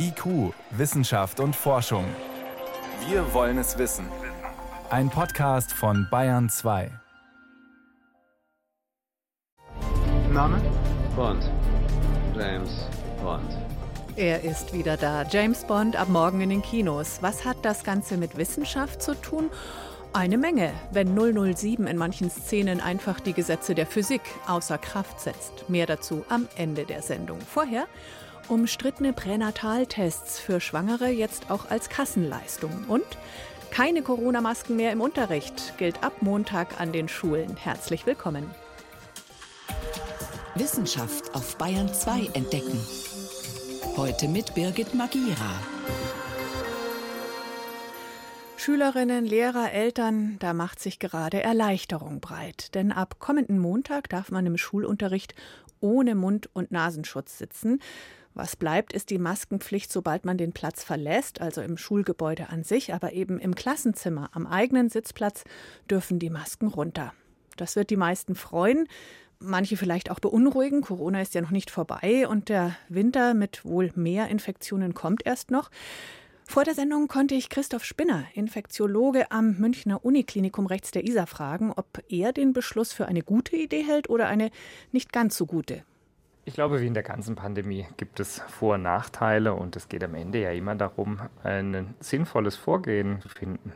IQ, Wissenschaft und Forschung. Wir wollen es wissen. Ein Podcast von Bayern 2. Name? Bond. James Bond. Er ist wieder da. James Bond ab morgen in den Kinos. Was hat das Ganze mit Wissenschaft zu tun? Eine Menge, wenn 007 in manchen Szenen einfach die Gesetze der Physik außer Kraft setzt. Mehr dazu am Ende der Sendung. Vorher umstrittene Pränataltests für Schwangere jetzt auch als Kassenleistung. Und keine Corona-Masken mehr im Unterricht gilt ab Montag an den Schulen. Herzlich willkommen. Wissenschaft auf Bayern 2 entdecken. Heute mit Birgit Magira. Schülerinnen, Lehrer, Eltern, da macht sich gerade Erleichterung breit. Denn ab kommenden Montag darf man im Schulunterricht ohne Mund- und Nasenschutz sitzen. Was bleibt, ist die Maskenpflicht, sobald man den Platz verlässt, also im Schulgebäude an sich, aber eben im Klassenzimmer, am eigenen Sitzplatz, dürfen die Masken runter. Das wird die meisten freuen, manche vielleicht auch beunruhigen. Corona ist ja noch nicht vorbei und der Winter mit wohl mehr Infektionen kommt erst noch. Vor der Sendung konnte ich Christoph Spinner, Infektiologe am Münchner Uniklinikum rechts der Isar, fragen, ob er den Beschluss für eine gute Idee hält oder eine nicht ganz so gute. Ich glaube, wie in der ganzen Pandemie gibt es Vor- und Nachteile und es geht am Ende ja immer darum, ein sinnvolles Vorgehen zu finden.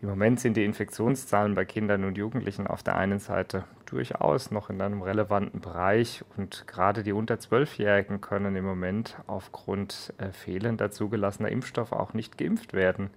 Im Moment sind die Infektionszahlen bei Kindern und Jugendlichen auf der einen Seite durchaus noch in einem relevanten Bereich und gerade die unter Zwölfjährigen können im Moment aufgrund äh, fehlender zugelassener Impfstoffe auch nicht geimpft werden.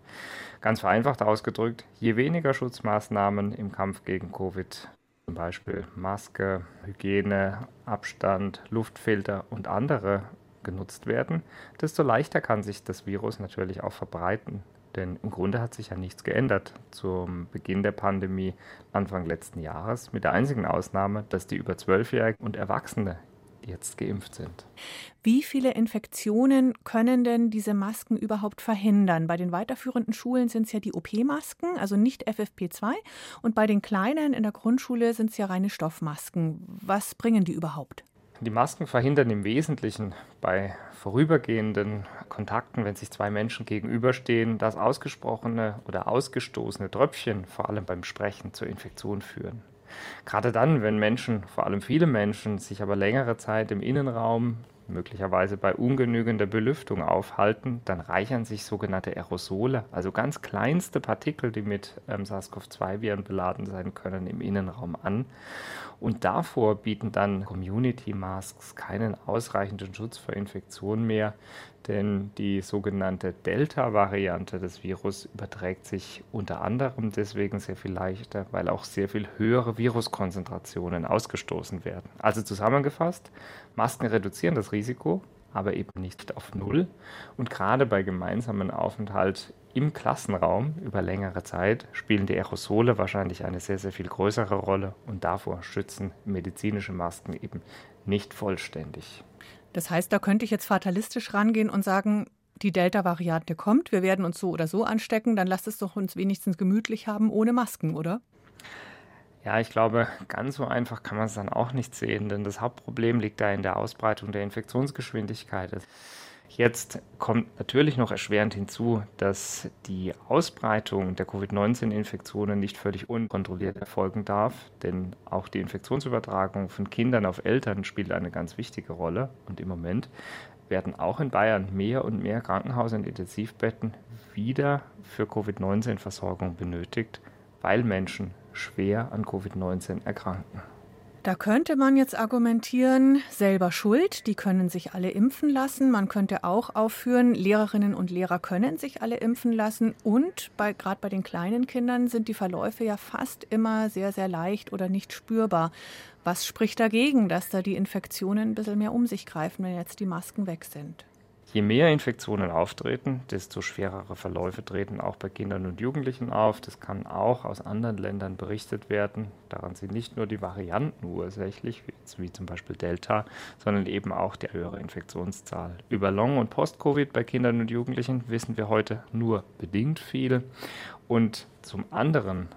Ganz vereinfacht ausgedrückt, je weniger Schutzmaßnahmen im Kampf gegen Covid zum Beispiel Maske, Hygiene, Abstand, Luftfilter und andere genutzt werden, desto leichter kann sich das Virus natürlich auch verbreiten. Denn im Grunde hat sich ja nichts geändert zum Beginn der Pandemie Anfang letzten Jahres, mit der einzigen Ausnahme, dass die über Zwölfjährigen und Erwachsene jetzt geimpft sind. Wie viele Infektionen können denn diese Masken überhaupt verhindern? Bei den weiterführenden Schulen sind es ja die OP-Masken, also nicht FFP2. Und bei den kleinen in der Grundschule sind es ja reine Stoffmasken. Was bringen die überhaupt? Die Masken verhindern im Wesentlichen bei vorübergehenden Kontakten, wenn sich zwei Menschen gegenüberstehen, dass ausgesprochene oder ausgestoßene Tröpfchen vor allem beim Sprechen zur Infektion führen. Gerade dann, wenn Menschen, vor allem viele Menschen, sich aber längere Zeit im Innenraum, möglicherweise bei ungenügender Belüftung aufhalten, dann reichern sich sogenannte Aerosole, also ganz kleinste Partikel, die mit ähm, SARS-CoV-2-Viren beladen sein können, im Innenraum an. Und davor bieten dann Community Masks keinen ausreichenden Schutz vor Infektionen mehr, denn die sogenannte Delta-Variante des Virus überträgt sich unter anderem deswegen sehr viel leichter, weil auch sehr viel höhere Viruskonzentrationen ausgestoßen werden. Also zusammengefasst, Masken reduzieren das Risiko, aber eben nicht auf Null. Und gerade bei gemeinsamen Aufenthalt im Klassenraum über längere Zeit spielen die Aerosole wahrscheinlich eine sehr, sehr viel größere Rolle und davor schützen medizinische Masken eben nicht vollständig. Das heißt, da könnte ich jetzt fatalistisch rangehen und sagen, die Delta-Variante kommt, wir werden uns so oder so anstecken, dann lasst es doch uns wenigstens gemütlich haben ohne Masken, oder? Ja, ich glaube, ganz so einfach kann man es dann auch nicht sehen, denn das Hauptproblem liegt da in der Ausbreitung der Infektionsgeschwindigkeit. Jetzt kommt natürlich noch erschwerend hinzu, dass die Ausbreitung der Covid-19-Infektionen nicht völlig unkontrolliert erfolgen darf, denn auch die Infektionsübertragung von Kindern auf Eltern spielt eine ganz wichtige Rolle. Und im Moment werden auch in Bayern mehr und mehr Krankenhaus- und Intensivbetten wieder für Covid-19-Versorgung benötigt, weil Menschen schwer an Covid-19 erkranken. Da könnte man jetzt argumentieren, selber schuld, die können sich alle impfen lassen. Man könnte auch aufführen, Lehrerinnen und Lehrer können sich alle impfen lassen. Und bei, gerade bei den kleinen Kindern sind die Verläufe ja fast immer sehr, sehr leicht oder nicht spürbar. Was spricht dagegen, dass da die Infektionen ein bisschen mehr um sich greifen, wenn jetzt die Masken weg sind? Je mehr Infektionen auftreten, desto schwerere Verläufe treten auch bei Kindern und Jugendlichen auf. Das kann auch aus anderen Ländern berichtet werden. Daran sind nicht nur die Varianten ursächlich, wie, zum Beispiel Delta, sondern eben auch die höhere Infektionszahl. Über Long- und Post-Covid bei Kindern und Jugendlichen wissen wir heute nur bedingt viel. Und zum anderen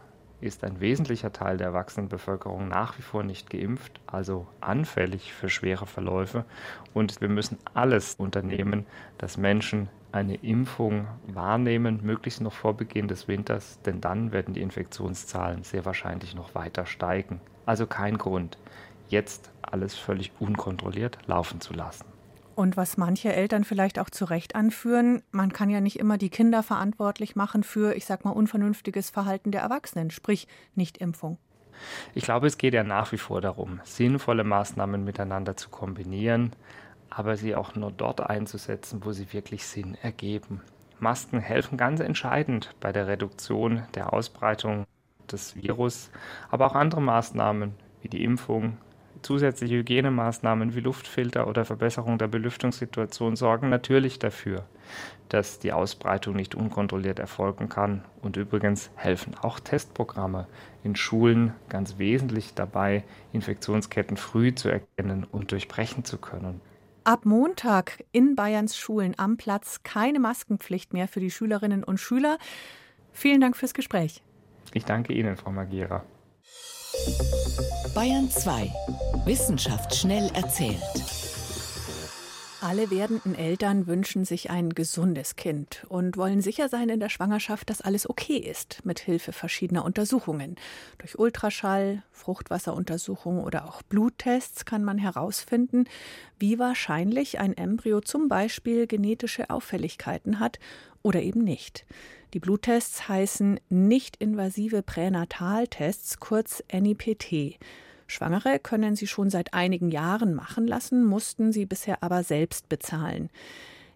ist ein wesentlicher Teil der Erwachsenenbevölkerung nach wie vor nicht geimpft, also anfällig für schwere Verläufe. Und wir müssen alles unternehmen, dass Menschen eine Impfung wahrnehmen, möglichst noch vor Beginn des Winters, denn dann werden die Infektionszahlen sehr wahrscheinlich noch weiter steigen. Also kein Grund, jetzt alles völlig unkontrolliert laufen zu lassen. Und was manche Eltern vielleicht auch zu Recht anführen, man kann ja nicht immer die Kinder verantwortlich machen für, ich sag mal, unvernünftiges Verhalten der Erwachsenen, sprich Nichtimpfung. Ich glaube, es geht ja nach wie vor darum, sinnvolle Maßnahmen miteinander zu kombinieren, aber sie auch nur dort einzusetzen, wo sie wirklich Sinn ergeben. Masken helfen ganz entscheidend bei der Reduktion der Ausbreitung des Virus, aber auch andere Maßnahmen wie die Impfung, zusätzliche Hygienemaßnahmen wie Luftfilter oder Verbesserung der Belüftungssituation sorgen natürlich dafür, dass die Ausbreitung nicht unkontrolliert erfolgen kann. Und übrigens helfen auch Testprogramme in Schulen ganz wesentlich dabei, Infektionsketten früh zu erkennen und durchbrechen zu können. Ab Montag in Bayerns Schulen am Platz keine Maskenpflicht mehr für die Schülerinnen und Schüler. Vielen Dank fürs Gespräch. Ich danke Ihnen, Frau Magira. Bayern 2. Wissenschaft schnell erzählt. Alle werdenden Eltern wünschen sich ein gesundes Kind und wollen sicher sein in der Schwangerschaft, dass alles okay ist, mit Hilfe verschiedener Untersuchungen. Durch Ultraschall, Fruchtwasseruntersuchungen oder auch Bluttests kann man herausfinden, wie wahrscheinlich ein Embryo zum Beispiel genetische Auffälligkeiten hat oder eben nicht. Die Bluttests heißen nicht-invasive Pränataltests, kurz NIPT. Schwangere können sie schon seit einigen Jahren machen lassen, mussten sie bisher aber selbst bezahlen.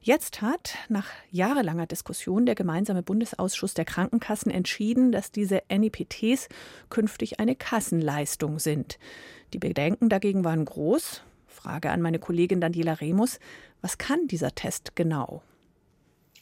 Jetzt hat nach jahrelanger Diskussion der gemeinsame Bundesausschuss der Krankenkassen entschieden, dass diese NIPTs künftig eine Kassenleistung sind. Die Bedenken dagegen waren groß. Frage an meine Kollegin Daniela Remus, was kann dieser Test genau?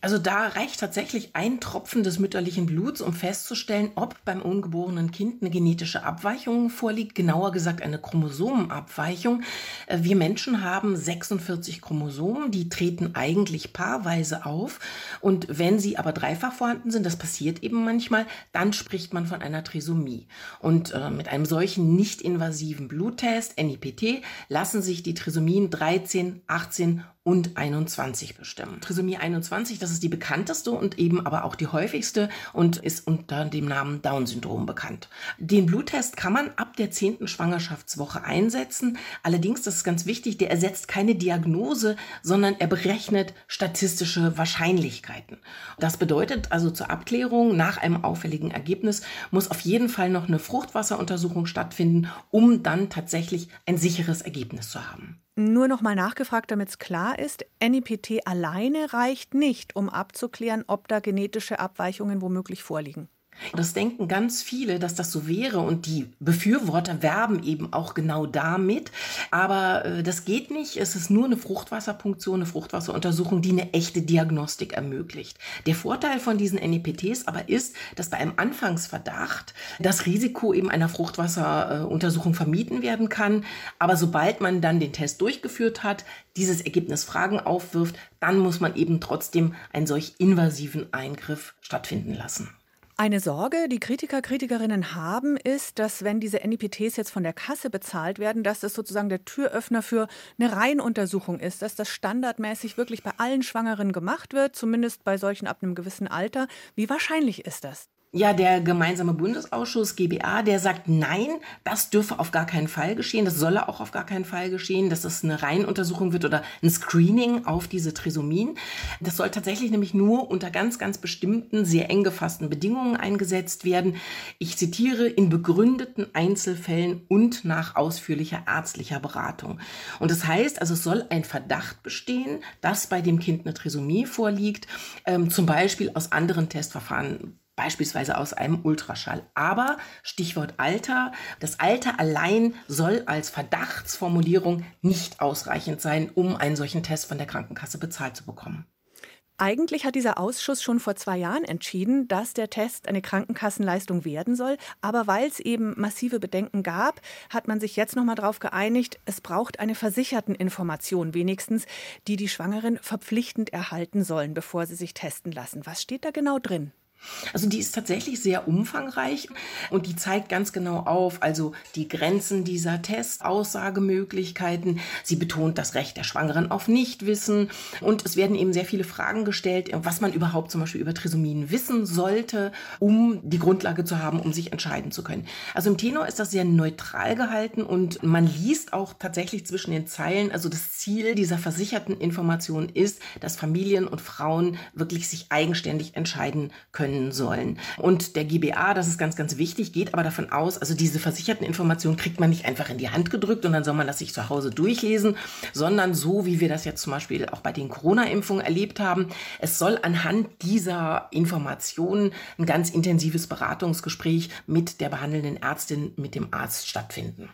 Also da reicht tatsächlich ein Tropfen des mütterlichen Bluts, um festzustellen, ob beim ungeborenen Kind eine genetische Abweichung vorliegt, genauer gesagt eine Chromosomenabweichung. Äh, wir Menschen haben 46 Chromosomen, die treten eigentlich paarweise auf und wenn sie aber dreifach vorhanden sind, das passiert eben manchmal, dann spricht man von einer Trisomie. Und äh, mit einem solchen nicht-invasiven Bluttest, NIPT, lassen sich die Trisomien 13, 18 und 21 bestimmen. Trisomie 21, das ist die bekannteste und eben aber auch die häufigste und ist unter dem Namen Down-Syndrom bekannt. Den Bluttest kann man ab der 10. Schwangerschaftswoche einsetzen. Allerdings, das ist ganz wichtig, der ersetzt keine Diagnose, sondern er berechnet statistische Wahrscheinlichkeiten. Das bedeutet also zur Abklärung nach einem auffälligen Ergebnis muss auf jeden Fall noch eine Fruchtwasseruntersuchung stattfinden, um dann tatsächlich ein sicheres Ergebnis zu haben. Nur noch mal nachgefragt, damit es klar ist, NIPT alleine reicht nicht, um abzuklären, ob da genetische Abweichungen womöglich vorliegen. Das denken ganz viele, dass das so wäre und die Befürworter werben eben auch genau damit. Aber äh, das geht nicht. Es ist nur eine Fruchtwasserpunktion, eine Fruchtwasseruntersuchung, die eine echte Diagnostik ermöglicht. Der Vorteil von diesen NEPTs aber ist, dass bei einem Anfangsverdacht das Risiko eben einer Fruchtwasseruntersuchung vermieden werden kann. Aber sobald man dann den Test durchgeführt hat, dieses Ergebnis Fragen aufwirft, dann muss man eben trotzdem einen solch invasiven Eingriff stattfinden lassen. Eine Sorge, die Kritiker, Kritikerinnen haben, ist, dass wenn diese NIPTs jetzt von der Kasse bezahlt werden, dass das sozusagen der Türöffner für eine Reihenuntersuchung ist, dass das standardmäßig wirklich bei allen Schwangeren gemacht wird, zumindest bei solchen ab einem gewissen Alter. Wie wahrscheinlich ist das? Ja, der gemeinsame Bundesausschuss GBA, der sagt, nein, das dürfe auf gar keinen Fall geschehen, das solle auch auf gar keinen Fall geschehen, dass es eine Reihenuntersuchung wird oder ein Screening auf diese Trisomien. Das soll tatsächlich nämlich nur unter ganz, ganz bestimmten, sehr eng gefassten Bedingungen eingesetzt werden. Ich zitiere, in begründeten Einzelfällen und nach ausführlicher ärztlicher Beratung. Und das heißt, also es soll ein Verdacht bestehen, dass bei dem Kind eine Trisomie vorliegt, ähm, zum Beispiel aus anderen Testverfahren beispielsweise aus einem Ultraschall. Aber Stichwort Alter, das Alter allein soll als Verdachtsformulierung nicht ausreichend sein, um einen solchen Test von der Krankenkasse bezahlt zu bekommen. Eigentlich hat dieser Ausschuss schon vor zwei Jahren entschieden, dass der Test eine Krankenkassenleistung werden soll. Aber weil es eben massive Bedenken gab, hat man sich jetzt nochmal darauf geeinigt, es braucht eine Versicherteninformation wenigstens, die die Schwangeren verpflichtend erhalten sollen, bevor sie sich testen lassen. Was steht da genau drin? Also die ist tatsächlich sehr umfangreich und die zeigt ganz genau auf, also die Grenzen dieser Tests, Aussagemöglichkeiten. Sie betont das Recht der Schwangeren auf Nichtwissen und es werden eben sehr viele Fragen gestellt, was man überhaupt zum Beispiel über Trisomien wissen sollte, um die Grundlage zu haben, um sich entscheiden zu können. Also im Tenor ist das sehr neutral gehalten und man liest auch tatsächlich zwischen den Zeilen, also das Ziel dieser versicherten Information ist, dass Familien und Frauen wirklich sich eigenständig entscheiden können können sollen. Und der GBA, das ist ganz, ganz wichtig, geht aber davon aus, also diese versicherten Informationen kriegt man nicht einfach in die Hand gedrückt und dann soll man das sich zu Hause durchlesen, sondern so, wie wir das jetzt zum Beispiel auch bei den Corona-Impfungen erlebt haben, es soll anhand dieser Informationen ein ganz intensives Beratungsgespräch mit der behandelnden Ärztin, mit dem Arzt stattfinden.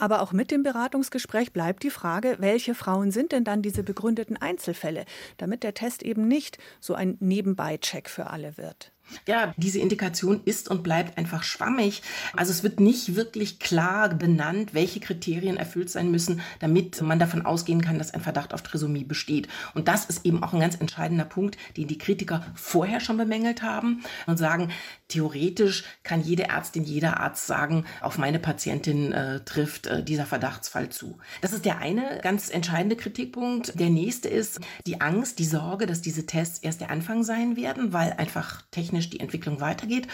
Aber auch mit dem Beratungsgespräch bleibt die Frage, welche Frauen sind denn dann diese begründeten Einzelfälle, damit der Test eben nicht so ein Nebenbei-Check für alle wird. Ja, diese Indikation ist und bleibt einfach schwammig. Also es wird nicht wirklich klar benannt, welche Kriterien erfüllt sein müssen, damit man davon ausgehen kann, dass ein Verdacht auf Trisomie besteht. Und das ist eben auch ein ganz entscheidender Punkt, den die Kritiker vorher schon bemängelt haben und sagen, theoretisch kann jede Ärztin, jeder Arzt sagen, auf meine Patientin äh, trifft äh, dieser Verdachtsfall zu. Das ist der eine ganz entscheidende Kritikpunkt. Der nächste ist die Angst, die Sorge, dass diese Tests erst der Anfang sein werden, weil einfach technisch technisch die Entwicklung weitergeht.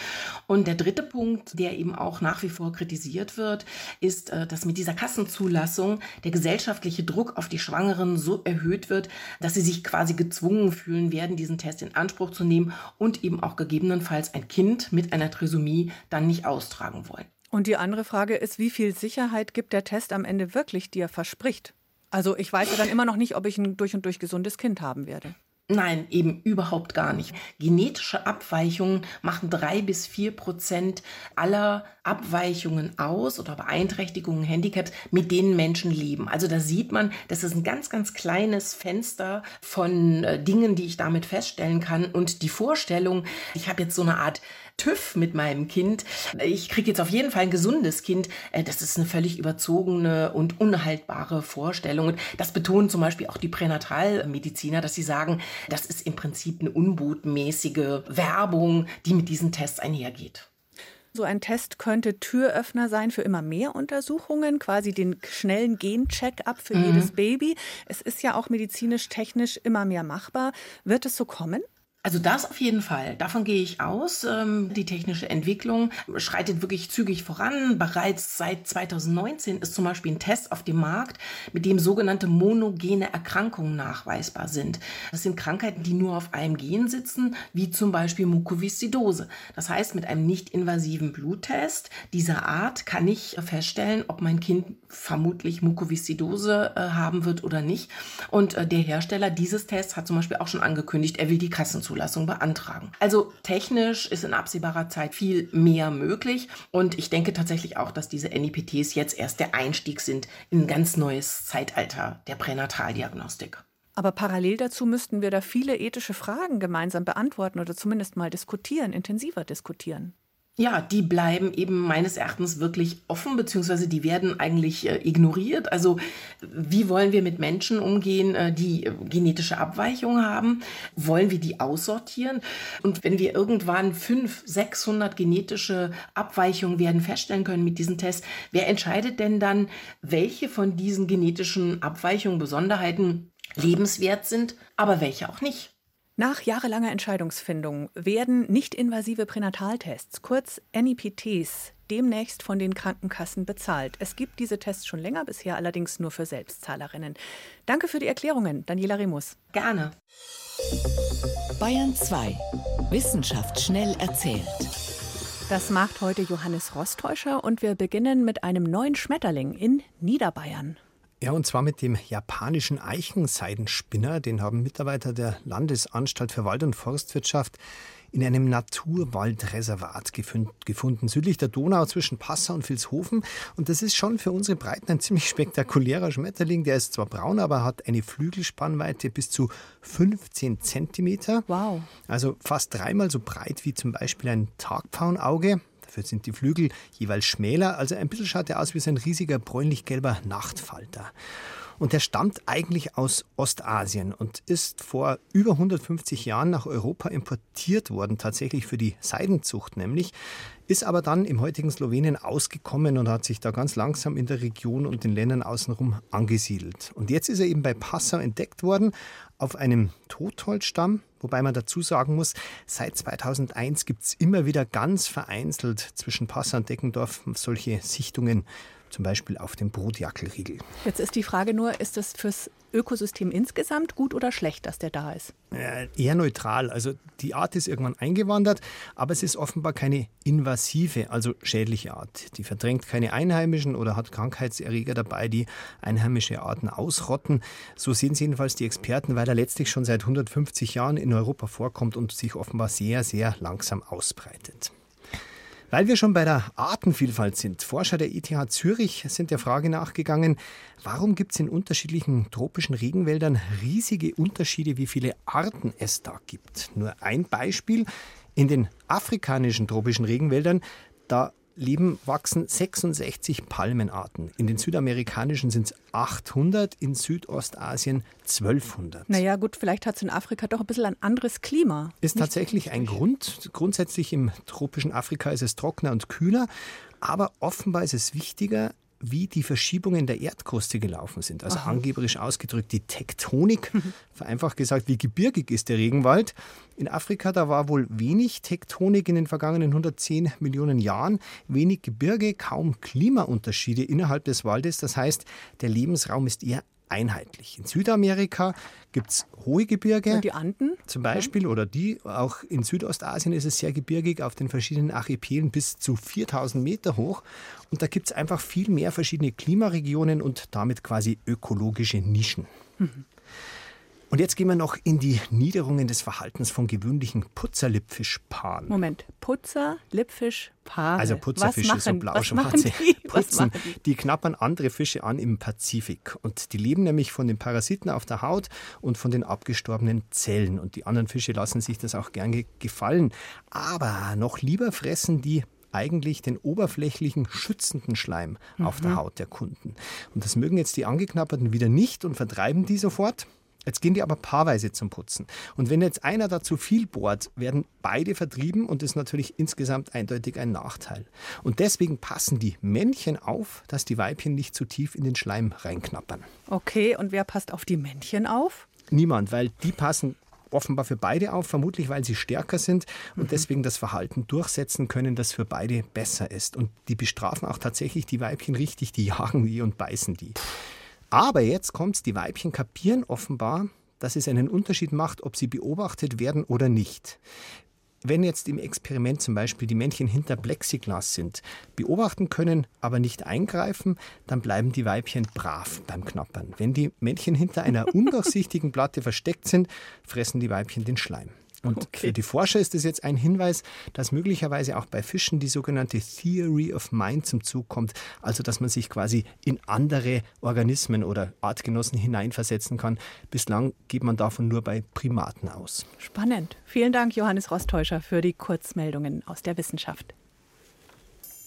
Und der dritte Punkt, der eben auch nach wie vor kritisiert wird, ist, äh, dass mit dieser Kassenzulassung der gesellschaftliche Druck auf die Schwangeren so erhöht wird, dass sie sich quasi gezwungen fühlen werden, diesen Test in Anspruch zu nehmen und eben auch gegebenenfalls ein Kind mit einer Trisomie dann nicht austragen wollen. Und die andere Frage ist, wie viel Sicherheit gibt der Test am Ende wirklich, die er verspricht? Also ich weiß ja dann immer noch nicht, ob ich ein durch und durch gesundes Kind haben werde. Nein, eben überhaupt gar nicht. Genetische Abweichungen machen drei bis vier Prozent aller Abweichungen aus oder Beeinträchtigungen, Handicaps, mit denen Menschen leben. Also da sieht man, das ist ein ganz, ganz kleines Fenster von äh, Dingen, die ich damit feststellen kann. Und die Vorstellung, ich habe jetzt so eine Art TÜV mit meinem Kind. Ich kriege jetzt auf jeden Fall ein gesundes Kind. Äh, das ist eine völlig überzogene und unhaltbare Vorstellung. Und das betonen zum Beispiel auch die Pränatalmediziner, dass sie sagen, das ist im Prinzip eine unbotmäßige Werbung, die mit diesen Tests einhergeht. So ein Test könnte Türöffner sein für immer mehr Untersuchungen, quasi den schnellen Gen-Check-up für mhm. jedes Baby. Es ist ja auch medizinisch, technisch immer mehr machbar. Wird es so kommen? Also das auf jeden Fall. Davon gehe ich aus. Ähm, die technische Entwicklung schreitet wirklich zügig voran. Bereits seit 2019 ist zum Beispiel ein Test auf dem Markt, mit dem sogenannte monogene Erkrankungen nachweisbar sind. Das sind Krankheiten, die nur auf einem Gen sitzen, wie zum Beispiel Mukoviszidose. Das heißt, mit einem nicht invasiven Bluttest dieser Art kann ich feststellen, ob mein Kind vermutlich Mukoviszidose äh, haben wird oder nicht. Und äh, der Hersteller dieses Tests hat zum Beispiel auch schon angekündigt, er will die Kassenzulassung Zulassung beantragen. Also technisch ist in absehbarer Zeit viel mehr möglich und ich denke tatsächlich auch, dass diese NIPTs jetzt erst der Einstieg sind in ein ganz neues Zeitalter der Pränataldiagnostik. Aber parallel dazu müssten wir da viele ethische Fragen gemeinsam beantworten oder zumindest mal diskutieren, intensiver diskutieren. Ja, die bleiben eben meines Erachtens wirklich offen, beziehungsweise die werden eigentlich äh, ignoriert. Also wie wollen wir mit Menschen umgehen, äh, die äh, genetische Abweichungen haben? Wollen wir die aussortieren? Und wenn wir irgendwann 500, 600 genetische Abweichungen werden feststellen können mit diesem Test, wer entscheidet denn dann, welche von diesen genetischen Abweichungen, Besonderheiten lebenswert sind, aber welche auch nicht? Nach jahrelanger Entscheidungsfindung werden nicht-invasive Pränataltests, kurz NIPTs, demnächst von den Krankenkassen bezahlt. Es gibt diese Tests schon länger, bisher allerdings nur für Selbstzahlerinnen. Danke für die Erklärungen, Daniela Remus. Gerne. Bayern 2. Wissenschaft schnell erzählt. Das macht heute Johannes Rostäuscher und wir beginnen mit einem neuen Schmetterling in Niederbayern. Ja, und zwar mit dem japanischen Eichenseidenspinner. Den haben Mitarbeiter der Landesanstalt für Wald- und Forstwirtschaft in einem Naturwaldreservat gefunden, südlich der Donau zwischen Passau und Vilshofen. Und das ist schon für unsere Breiten ein ziemlich spektakulärer Schmetterling. Der ist zwar braun, aber hat eine Flügelspannweite bis zu 15 Zentimeter. Wow. Also fast dreimal so breit wie zum Beispiel ein Tagpfauenauge. Dafür sind die Flügel jeweils schmäler, also ein bisschen schaut er aus wie so ein riesiger bräunlich-gelber Nachtfalter. Und der stammt eigentlich aus Ostasien und ist vor über 150 Jahren nach Europa importiert worden, tatsächlich für die Seidenzucht nämlich, ist aber dann im heutigen Slowenien ausgekommen und hat sich da ganz langsam in der Region und den Ländern außenrum angesiedelt. Und jetzt ist er eben bei Passau entdeckt worden, auf einem Totholzstamm, wobei man dazu sagen muss, seit 2001 gibt es immer wieder ganz vereinzelt zwischen Passau und Deckendorf solche Sichtungen zum Beispiel auf dem Brotjackelriegel. Jetzt ist die Frage nur, ist das fürs Ökosystem insgesamt gut oder schlecht, dass der da ist? Äh, eher neutral. Also die Art ist irgendwann eingewandert, aber es ist offenbar keine invasive, also schädliche Art. Die verdrängt keine Einheimischen oder hat Krankheitserreger dabei, die einheimische Arten ausrotten. So sehen es jedenfalls die Experten, weil er letztlich schon seit 150 Jahren in Europa vorkommt und sich offenbar sehr, sehr langsam ausbreitet. Weil wir schon bei der Artenvielfalt sind, Forscher der ETH Zürich sind der Frage nachgegangen, warum gibt es in unterschiedlichen tropischen Regenwäldern riesige Unterschiede, wie viele Arten es da gibt. Nur ein Beispiel. In den afrikanischen tropischen Regenwäldern, da leben, wachsen 66 Palmenarten. In den südamerikanischen sind es 800, in Südostasien 1200. Naja, gut, vielleicht hat es in Afrika doch ein bisschen ein anderes Klima. Ist tatsächlich ein Grund. Grundsätzlich im tropischen Afrika ist es trockener und kühler. Aber offenbar ist es wichtiger, wie die Verschiebungen der Erdkruste gelaufen sind. Also Aha. angeberisch ausgedrückt die Tektonik. Vereinfacht gesagt, wie gebirgig ist der Regenwald. In Afrika, da war wohl wenig Tektonik in den vergangenen 110 Millionen Jahren, wenig Gebirge, kaum Klimaunterschiede innerhalb des Waldes. Das heißt, der Lebensraum ist eher einheitlich. In Südamerika gibt es hohe Gebirge. Und die Anden? Zum Beispiel, ja. oder die. Auch in Südostasien ist es sehr gebirgig, auf den verschiedenen Archipelen bis zu 4000 Meter hoch. Und da gibt es einfach viel mehr verschiedene Klimaregionen und damit quasi ökologische Nischen. Mhm. Und jetzt gehen wir noch in die Niederungen des Verhaltens von gewöhnlichen Putzerlippfischpaaren. Moment, Putzerlippfischpaare. Also Putzerfische, so blau-schwarze Putzen, die? die knappern andere Fische an im Pazifik. Und die leben nämlich von den Parasiten auf der Haut und von den abgestorbenen Zellen. Und die anderen Fische lassen sich das auch gerne gefallen. Aber noch lieber fressen die eigentlich den oberflächlichen schützenden Schleim mhm. auf der mhm. Haut der Kunden. Und das mögen jetzt die Angeknapperten wieder nicht und vertreiben die sofort. Jetzt gehen die aber paarweise zum Putzen. Und wenn jetzt einer da zu viel bohrt, werden beide vertrieben und das ist natürlich insgesamt eindeutig ein Nachteil. Und deswegen passen die Männchen auf, dass die Weibchen nicht zu tief in den Schleim reinknappern. Okay, und wer passt auf die Männchen auf? Niemand, weil die passen offenbar für beide auf, vermutlich weil sie stärker sind und mhm. deswegen das Verhalten durchsetzen können, das für beide besser ist. Und die bestrafen auch tatsächlich die Weibchen richtig, die jagen die und beißen die. Aber jetzt kommt's, die Weibchen kapieren offenbar, dass es einen Unterschied macht, ob sie beobachtet werden oder nicht. Wenn jetzt im Experiment zum Beispiel die Männchen hinter Plexiglas sind, beobachten können, aber nicht eingreifen, dann bleiben die Weibchen brav beim Knappern. Wenn die Männchen hinter einer undurchsichtigen Platte versteckt sind, fressen die Weibchen den Schleim. Und okay. für die Forscher ist es jetzt ein Hinweis, dass möglicherweise auch bei Fischen die sogenannte Theory of Mind zum Zug kommt, also dass man sich quasi in andere Organismen oder Artgenossen hineinversetzen kann. Bislang geht man davon nur bei Primaten aus. Spannend. Vielen Dank, Johannes Rostäuscher, für die Kurzmeldungen aus der Wissenschaft.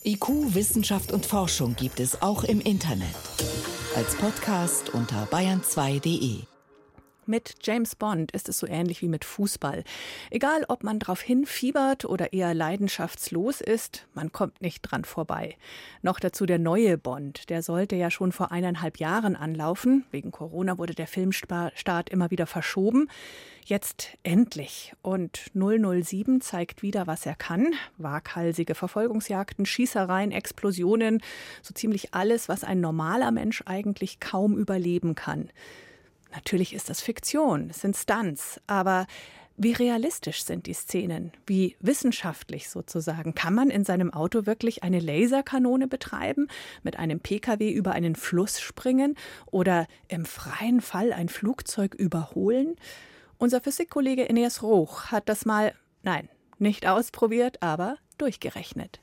IQ, Wissenschaft und Forschung gibt es auch im Internet. Als Podcast unter bayern2.de. Mit James Bond ist es so ähnlich wie mit Fußball. Egal, ob man drauf hinfiebert oder eher leidenschaftslos ist, man kommt nicht dran vorbei. Noch dazu der neue Bond, der sollte ja schon vor eineinhalb Jahren anlaufen. Wegen Corona wurde der Filmstart immer wieder verschoben. Jetzt endlich. Und 007 zeigt wieder, was er kann. Waghalsige Verfolgungsjagden, Schießereien, Explosionen, so ziemlich alles, was ein normaler Mensch eigentlich kaum überleben kann. Natürlich ist das Fiktion, es sind Stunts, aber wie realistisch sind die Szenen? Wie wissenschaftlich sozusagen? Kann man in seinem Auto wirklich eine Laserkanone betreiben, mit einem Pkw über einen Fluss springen oder im freien Fall ein Flugzeug überholen? Unser Physikkollege Eneas Roch hat das mal, nein, nicht ausprobiert, aber durchgerechnet.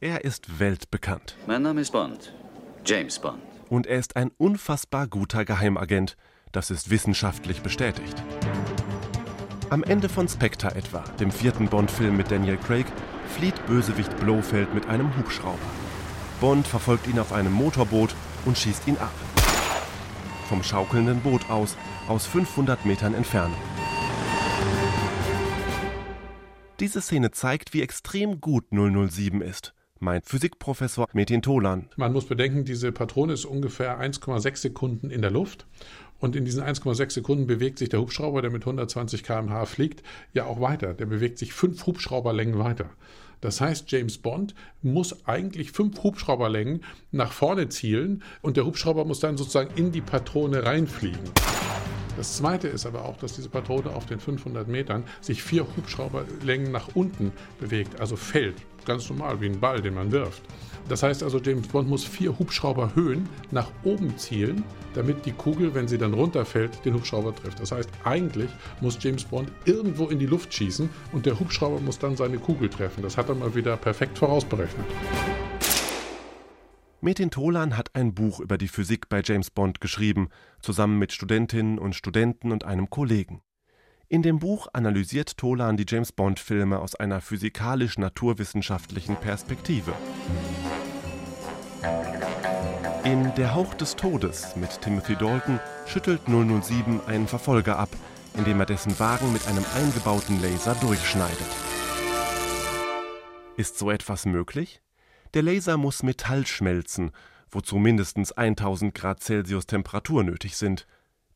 Er ist weltbekannt. Mein Name ist Bond, James Bond. Und er ist ein unfassbar guter Geheimagent. Das ist wissenschaftlich bestätigt. Am Ende von Spectre etwa, dem vierten Bond-Film mit Daniel Craig, flieht Bösewicht Blofeld mit einem Hubschrauber. Bond verfolgt ihn auf einem Motorboot und schießt ihn ab. Vom schaukelnden Boot aus, aus 500 Metern Entfernung. Diese Szene zeigt, wie extrem gut 007 ist, meint Physikprofessor Metin Tolan. Man muss bedenken, diese Patrone ist ungefähr 1,6 Sekunden in der Luft. Und in diesen 1,6 Sekunden bewegt sich der Hubschrauber, der mit 120 km/h fliegt, ja auch weiter. Der bewegt sich fünf Hubschrauberlängen weiter. Das heißt, James Bond muss eigentlich fünf Hubschrauberlängen nach vorne zielen und der Hubschrauber muss dann sozusagen in die Patrone reinfliegen. Das Zweite ist aber auch, dass diese Patrone auf den 500 Metern sich vier Hubschrauberlängen nach unten bewegt, also fällt, ganz normal wie ein Ball, den man wirft. Das heißt also, James Bond muss vier Hubschrauberhöhen nach oben zielen, damit die Kugel, wenn sie dann runterfällt, den Hubschrauber trifft. Das heißt, eigentlich muss James Bond irgendwo in die Luft schießen und der Hubschrauber muss dann seine Kugel treffen. Das hat er mal wieder perfekt vorausberechnet. Metin Tolan hat ein Buch über die Physik bei James Bond geschrieben, zusammen mit Studentinnen und Studenten und einem Kollegen. In dem Buch analysiert Tolan die James Bond-Filme aus einer physikalisch-naturwissenschaftlichen Perspektive. In Der Hauch des Todes mit Timothy Dalton schüttelt 007 einen Verfolger ab, indem er dessen Wagen mit einem eingebauten Laser durchschneidet. Ist so etwas möglich? Der Laser muss Metall schmelzen, wozu mindestens 1000 Grad Celsius Temperatur nötig sind.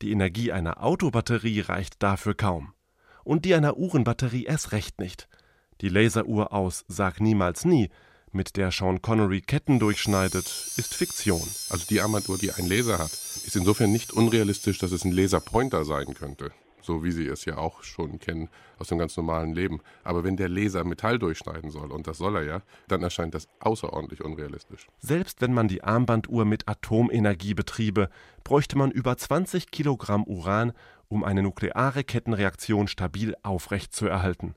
Die Energie einer Autobatterie reicht dafür kaum. Und die einer Uhrenbatterie erst recht nicht. Die Laseruhr aus Sag niemals nie, mit der Sean Connery Ketten durchschneidet, ist Fiktion. Also die Armbanduhr, die einen Laser hat, ist insofern nicht unrealistisch, dass es ein Laserpointer sein könnte so wie Sie es ja auch schon kennen aus dem ganz normalen Leben. Aber wenn der Laser Metall durchschneiden soll, und das soll er ja, dann erscheint das außerordentlich unrealistisch. Selbst wenn man die Armbanduhr mit Atomenergie betriebe, bräuchte man über 20 Kilogramm Uran, um eine nukleare Kettenreaktion stabil aufrecht zu erhalten.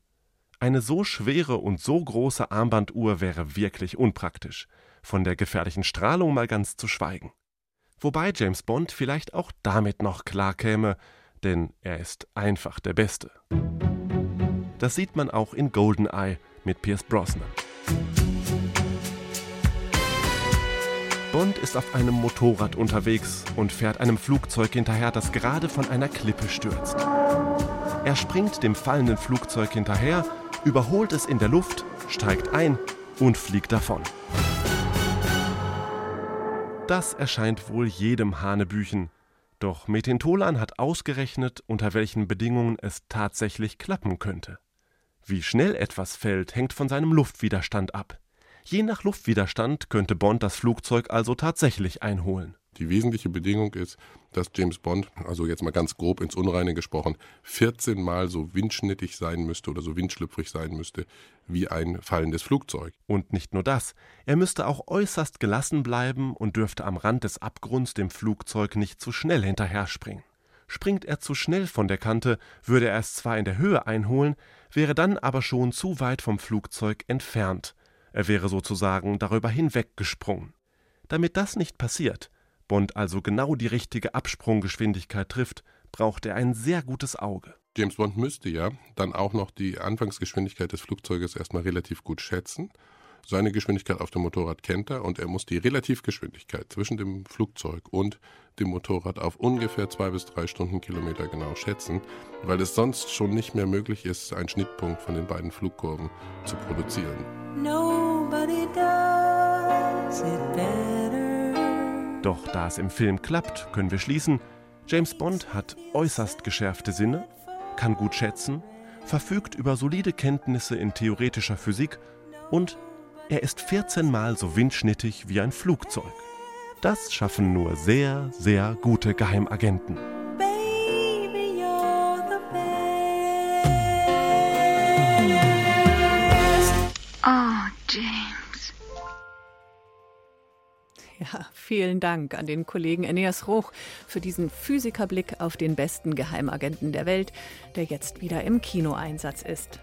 Eine so schwere und so große Armbanduhr wäre wirklich unpraktisch, von der gefährlichen Strahlung mal ganz zu schweigen. Wobei James Bond vielleicht auch damit noch klarkäme, denn er ist einfach der Beste. Das sieht man auch in Goldeneye mit Pierce Brosnan. Bond ist auf einem Motorrad unterwegs und fährt einem Flugzeug hinterher, das gerade von einer Klippe stürzt. Er springt dem fallenden Flugzeug hinterher, überholt es in der Luft, steigt ein und fliegt davon. Das erscheint wohl jedem Hanebüchen, doch Metin Tolan hat ausgerechnet, unter welchen Bedingungen es tatsächlich klappen könnte. Wie schnell etwas fällt, hängt von seinem Luftwiderstand ab. Je nach Luftwiderstand könnte Bond das Flugzeug also tatsächlich einholen. Die wesentliche Bedingung ist, dass James Bond, also jetzt mal ganz grob ins Unreine gesprochen, 14 Mal so windschnittig sein müsste oder so windschlüpfrig sein müsste wie ein fallendes Flugzeug. Und nicht nur das, er müsste auch äußerst gelassen bleiben und dürfte am Rand des Abgrunds dem Flugzeug nicht zu schnell hinterher springen. Springt er zu schnell von der Kante, würde er es zwar in der Höhe einholen, wäre dann aber schon zu weit vom Flugzeug entfernt. Er wäre sozusagen darüber hinweggesprungen. Damit das nicht passiert, Bond also genau die richtige Absprunggeschwindigkeit trifft, braucht er ein sehr gutes Auge. James Bond müsste ja dann auch noch die Anfangsgeschwindigkeit des Flugzeuges erstmal relativ gut schätzen. Seine Geschwindigkeit auf dem Motorrad kennt er und er muss die Relativgeschwindigkeit zwischen dem Flugzeug und dem Motorrad auf ungefähr zwei bis drei Stundenkilometer genau schätzen, weil es sonst schon nicht mehr möglich ist, einen Schnittpunkt von den beiden Flugkurven zu produzieren. Nobody does it better. Doch da es im Film klappt, können wir schließen, James Bond hat äußerst geschärfte Sinne, kann gut schätzen, verfügt über solide Kenntnisse in theoretischer Physik und er ist 14 Mal so windschnittig wie ein Flugzeug. Das schaffen nur sehr, sehr gute Geheimagenten. Vielen Dank an den Kollegen Eneas Roch für diesen Physikerblick auf den besten Geheimagenten der Welt, der jetzt wieder im Kinoeinsatz ist.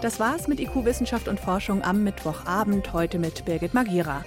Das war's mit IQ Wissenschaft und Forschung am Mittwochabend, heute mit Birgit Magira.